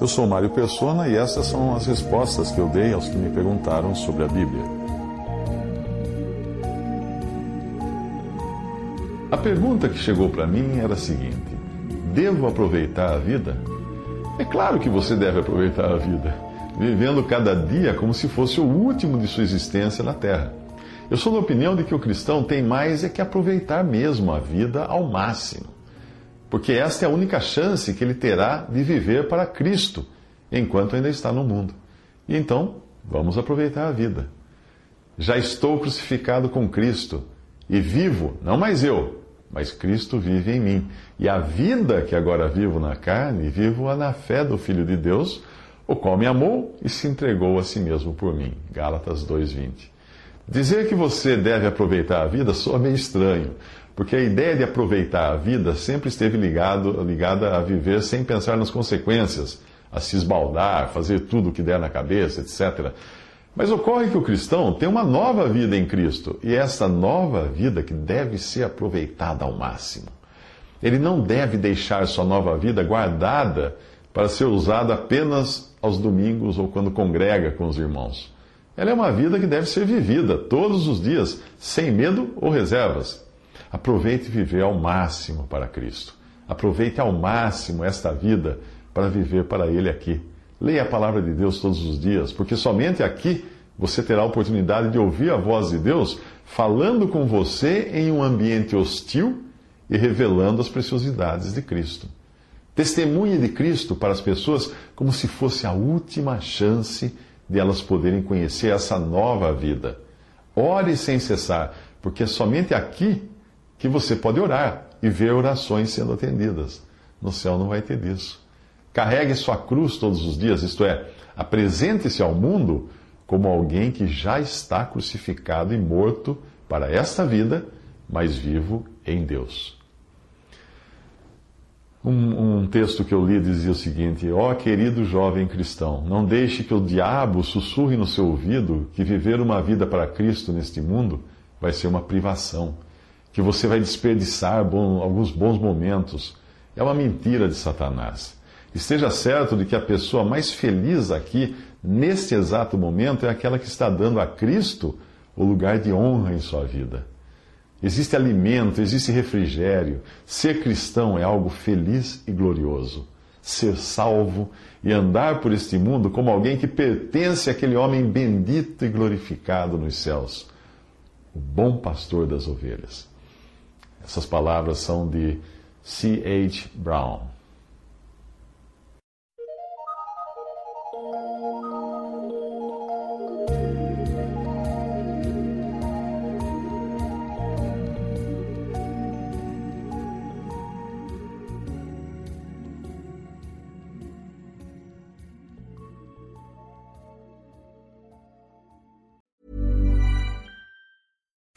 Eu sou Mário Persona e essas são as respostas que eu dei aos que me perguntaram sobre a Bíblia. A pergunta que chegou para mim era a seguinte: Devo aproveitar a vida? É claro que você deve aproveitar a vida, vivendo cada dia como se fosse o último de sua existência na Terra. Eu sou da opinião de que o cristão tem mais é que aproveitar mesmo a vida ao máximo, porque esta é a única chance que ele terá de viver para Cristo enquanto ainda está no mundo. E então, vamos aproveitar a vida. Já estou crucificado com Cristo e vivo, não mais eu, mas Cristo vive em mim. E a vida que agora vivo na carne, vivo-a na fé do Filho de Deus, o qual me amou e se entregou a si mesmo por mim. Gálatas 2,20. Dizer que você deve aproveitar a vida soa meio estranho, porque a ideia de aproveitar a vida sempre esteve ligado, ligada a viver sem pensar nas consequências, a se esbaldar, fazer tudo o que der na cabeça, etc. Mas ocorre que o cristão tem uma nova vida em Cristo, e é essa nova vida que deve ser aproveitada ao máximo. Ele não deve deixar sua nova vida guardada para ser usada apenas aos domingos ou quando congrega com os irmãos. Ela é uma vida que deve ser vivida todos os dias, sem medo ou reservas. Aproveite viver ao máximo para Cristo. Aproveite ao máximo esta vida para viver para Ele aqui. Leia a palavra de Deus todos os dias, porque somente aqui você terá a oportunidade de ouvir a voz de Deus falando com você em um ambiente hostil e revelando as preciosidades de Cristo. Testemunhe de Cristo para as pessoas como se fosse a última chance de elas poderem conhecer essa nova vida. Ore sem cessar, porque somente aqui que você pode orar e ver orações sendo atendidas. No céu não vai ter disso. Carregue sua cruz todos os dias, isto é, apresente-se ao mundo como alguém que já está crucificado e morto para esta vida, mas vivo em Deus. Um, um, texto que eu li dizia o seguinte: Ó oh, querido jovem cristão, não deixe que o diabo sussurre no seu ouvido que viver uma vida para Cristo neste mundo vai ser uma privação, que você vai desperdiçar bom, alguns bons momentos. É uma mentira de Satanás. Esteja certo de que a pessoa mais feliz aqui, neste exato momento, é aquela que está dando a Cristo o lugar de honra em sua vida. Existe alimento, existe refrigério. Ser cristão é algo feliz e glorioso. Ser salvo e andar por este mundo como alguém que pertence àquele homem bendito e glorificado nos céus, o bom pastor das ovelhas. Essas palavras são de C. H. Brown.